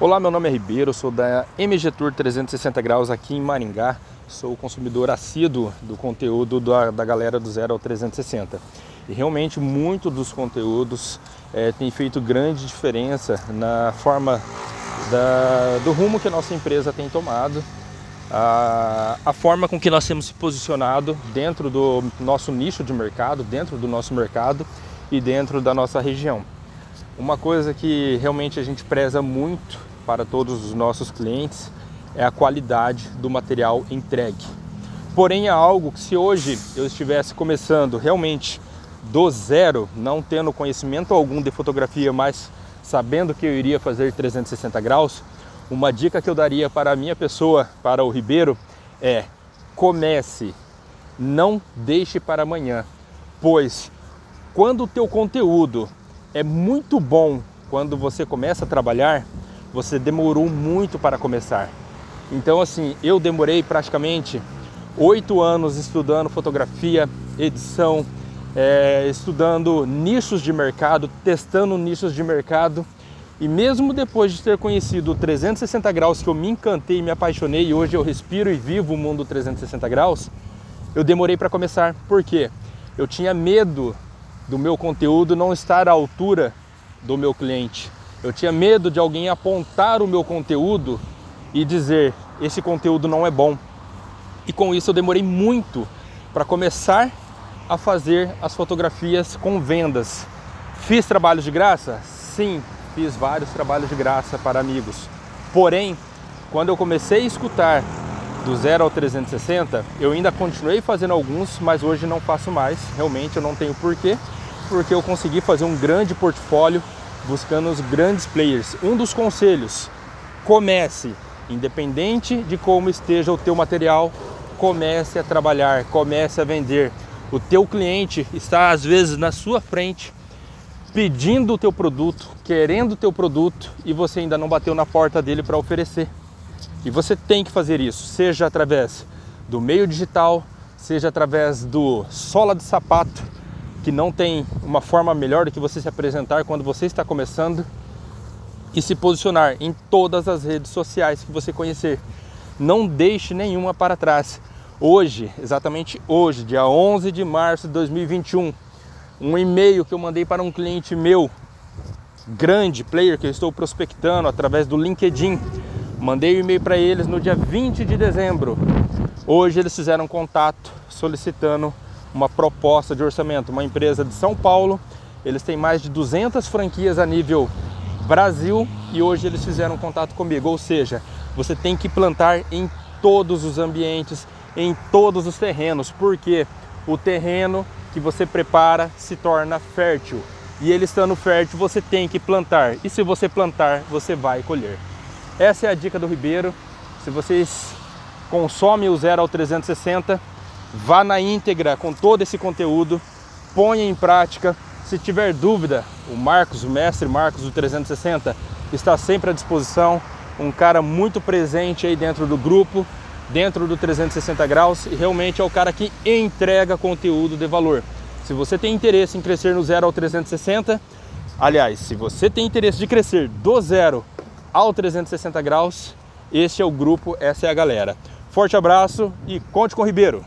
Olá, meu nome é Ribeiro, sou da MG Tour 360 Graus aqui em Maringá. Sou consumidor assíduo do conteúdo da, da galera do Zero ao 360. E realmente, muito dos conteúdos é, tem feito grande diferença na forma da, do rumo que a nossa empresa tem tomado, a, a forma com que nós temos se posicionado dentro do nosso nicho de mercado, dentro do nosso mercado e dentro da nossa região. Uma coisa que realmente a gente preza muito para todos os nossos clientes é a qualidade do material entregue. Porém, é algo que se hoje eu estivesse começando realmente do zero, não tendo conhecimento algum de fotografia, mas sabendo que eu iria fazer 360 graus, uma dica que eu daria para a minha pessoa, para o Ribeiro, é comece, não deixe para amanhã, pois quando o teu conteúdo é muito bom quando você começa a trabalhar, você demorou muito para começar. Então, assim, eu demorei praticamente oito anos estudando fotografia, edição, é, estudando nichos de mercado, testando nichos de mercado. E mesmo depois de ter conhecido o 360 graus, que eu me encantei me apaixonei, e hoje eu respiro e vivo o mundo 360 graus, eu demorei para começar. Por quê? Eu tinha medo do meu conteúdo não estar à altura do meu cliente. Eu tinha medo de alguém apontar o meu conteúdo e dizer: esse conteúdo não é bom. E com isso eu demorei muito para começar a fazer as fotografias com vendas. Fiz trabalhos de graça? Sim, fiz vários trabalhos de graça para amigos. Porém, quando eu comecei a escutar do 0 ao 360, eu ainda continuei fazendo alguns, mas hoje não faço mais. Realmente eu não tenho porquê, porque eu consegui fazer um grande portfólio buscando os grandes players. Um dos conselhos: comece, independente de como esteja o teu material, comece a trabalhar, comece a vender. O teu cliente está às vezes na sua frente pedindo o teu produto, querendo o teu produto e você ainda não bateu na porta dele para oferecer. E você tem que fazer isso, seja através do meio digital, seja através do sola de sapato, que não tem uma forma melhor do que você se apresentar quando você está começando e se posicionar em todas as redes sociais que você conhecer. Não deixe nenhuma para trás. Hoje, exatamente hoje, dia 11 de março de 2021, um e-mail que eu mandei para um cliente meu, grande player que eu estou prospectando através do LinkedIn. Mandei o um e-mail para eles no dia 20 de dezembro. Hoje eles fizeram contato solicitando uma proposta de orçamento, uma empresa de São Paulo. Eles têm mais de 200 franquias a nível Brasil e hoje eles fizeram contato comigo. Ou seja, você tem que plantar em todos os ambientes, em todos os terrenos, porque o terreno que você prepara se torna fértil. E ele estando fértil, você tem que plantar. E se você plantar, você vai colher. Essa é a dica do Ribeiro. Se vocês consomem o 0 ao 360, vá na íntegra com todo esse conteúdo, ponha em prática. Se tiver dúvida, o Marcos, o mestre Marcos do 360, está sempre à disposição. Um cara muito presente aí dentro do grupo, dentro do 360 graus e realmente é o cara que entrega conteúdo de valor. Se você tem interesse em crescer no zero ao 360, aliás, se você tem interesse de crescer do zero ao 360 graus, esse é o grupo, essa é a galera. Forte abraço e conte com o Ribeiro.